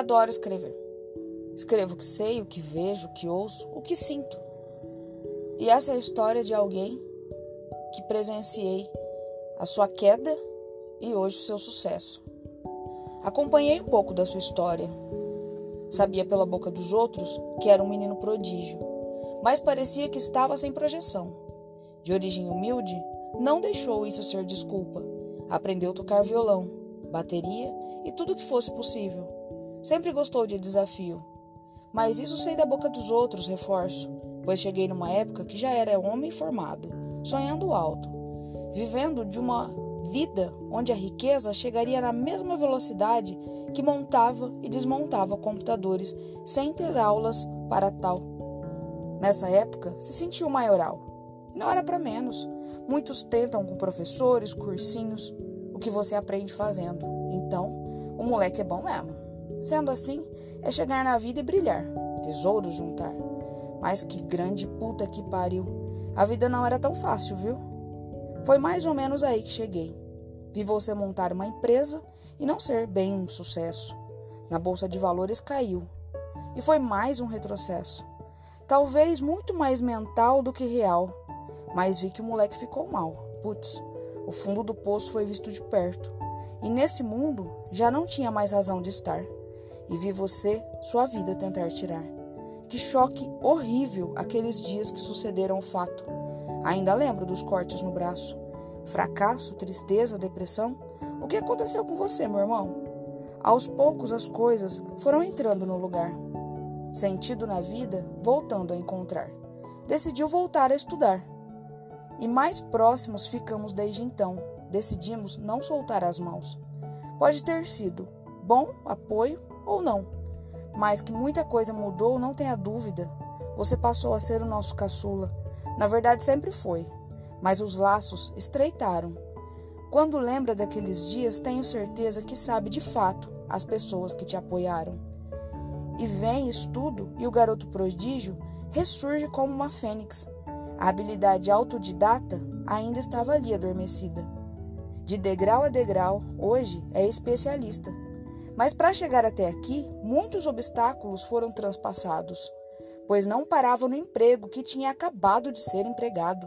Adoro escrever. Escrevo o que sei, o que vejo, o que ouço, o que sinto. E essa é a história de alguém que presenciei a sua queda e hoje o seu sucesso. Acompanhei um pouco da sua história. Sabia pela boca dos outros que era um menino prodígio, mas parecia que estava sem projeção. De origem humilde, não deixou isso ser desculpa. Aprendeu a tocar violão, bateria e tudo o que fosse possível. Sempre gostou de desafio. Mas isso sei da boca dos outros, reforço, pois cheguei numa época que já era homem formado, sonhando alto, vivendo de uma vida onde a riqueza chegaria na mesma velocidade que montava e desmontava computadores sem ter aulas para tal. Nessa época, se sentiu maioral. Não era para menos. Muitos tentam com professores, cursinhos, o que você aprende fazendo. Então, o moleque é bom mesmo. Sendo assim, é chegar na vida e brilhar, tesouros juntar. Mas que grande puta que pariu. A vida não era tão fácil, viu? Foi mais ou menos aí que cheguei. Vi você montar uma empresa e não ser bem um sucesso. Na bolsa de valores caiu. E foi mais um retrocesso. Talvez muito mais mental do que real. Mas vi que o moleque ficou mal. Putz, o fundo do poço foi visto de perto. E nesse mundo já não tinha mais razão de estar. E vi você, sua vida, tentar tirar. Que choque horrível aqueles dias que sucederam o fato. Ainda lembro dos cortes no braço. Fracasso, tristeza, depressão. O que aconteceu com você, meu irmão? Aos poucos as coisas foram entrando no lugar. Sentido na vida, voltando a encontrar. Decidiu voltar a estudar. E mais próximos ficamos desde então. Decidimos não soltar as mãos. Pode ter sido bom apoio ou não, mas que muita coisa mudou, não tenha dúvida. Você passou a ser o nosso caçula. Na verdade, sempre foi, mas os laços estreitaram. Quando lembra daqueles dias, tenho certeza que sabe de fato as pessoas que te apoiaram. E vem estudo e o garoto prodígio ressurge como uma fênix. A habilidade autodidata ainda estava ali adormecida. De degrau a degrau, hoje é especialista. Mas para chegar até aqui, muitos obstáculos foram transpassados, pois não parava no emprego que tinha acabado de ser empregado.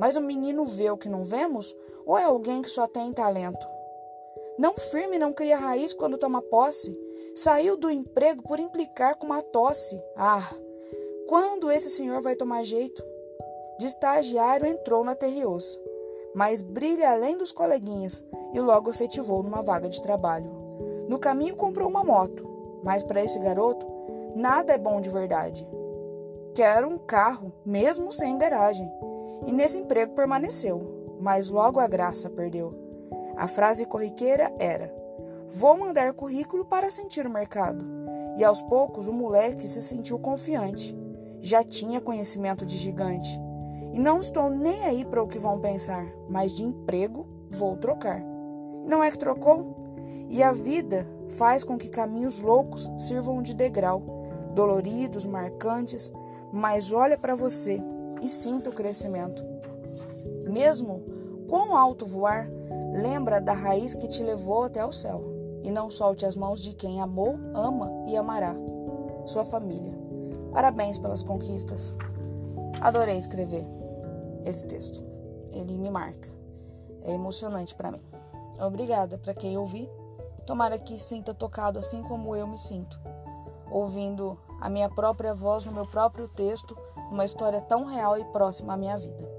Mas o menino vê o que não vemos ou é alguém que só tem talento? Não firme não cria raiz quando toma posse. Saiu do emprego por implicar com uma tosse. Ah, quando esse senhor vai tomar jeito? De estagiário entrou na Terriosa, mas brilha além dos coleguinhas e logo efetivou numa vaga de trabalho. No caminho comprou uma moto, mas para esse garoto nada é bom de verdade. Quer um carro, mesmo sem garagem e nesse emprego permaneceu, mas logo a graça perdeu. A frase corriqueira era: Vou mandar currículo para sentir o mercado. E aos poucos o moleque se sentiu confiante. Já tinha conhecimento de gigante. E não estou nem aí para o que vão pensar, mas de emprego vou trocar. E não é que trocou? E a vida faz com que caminhos loucos sirvam de degrau, doloridos, marcantes, mas olha para você e sinta o crescimento. Mesmo quão alto voar, lembra da raiz que te levou até o céu. E não solte as mãos de quem amou, ama e amará. Sua família. Parabéns pelas conquistas. Adorei escrever esse texto. Ele me marca. É emocionante para mim. Obrigada para quem ouvi. Tomara que sinta tocado assim como eu me sinto, ouvindo a minha própria voz no meu próprio texto uma história tão real e próxima à minha vida.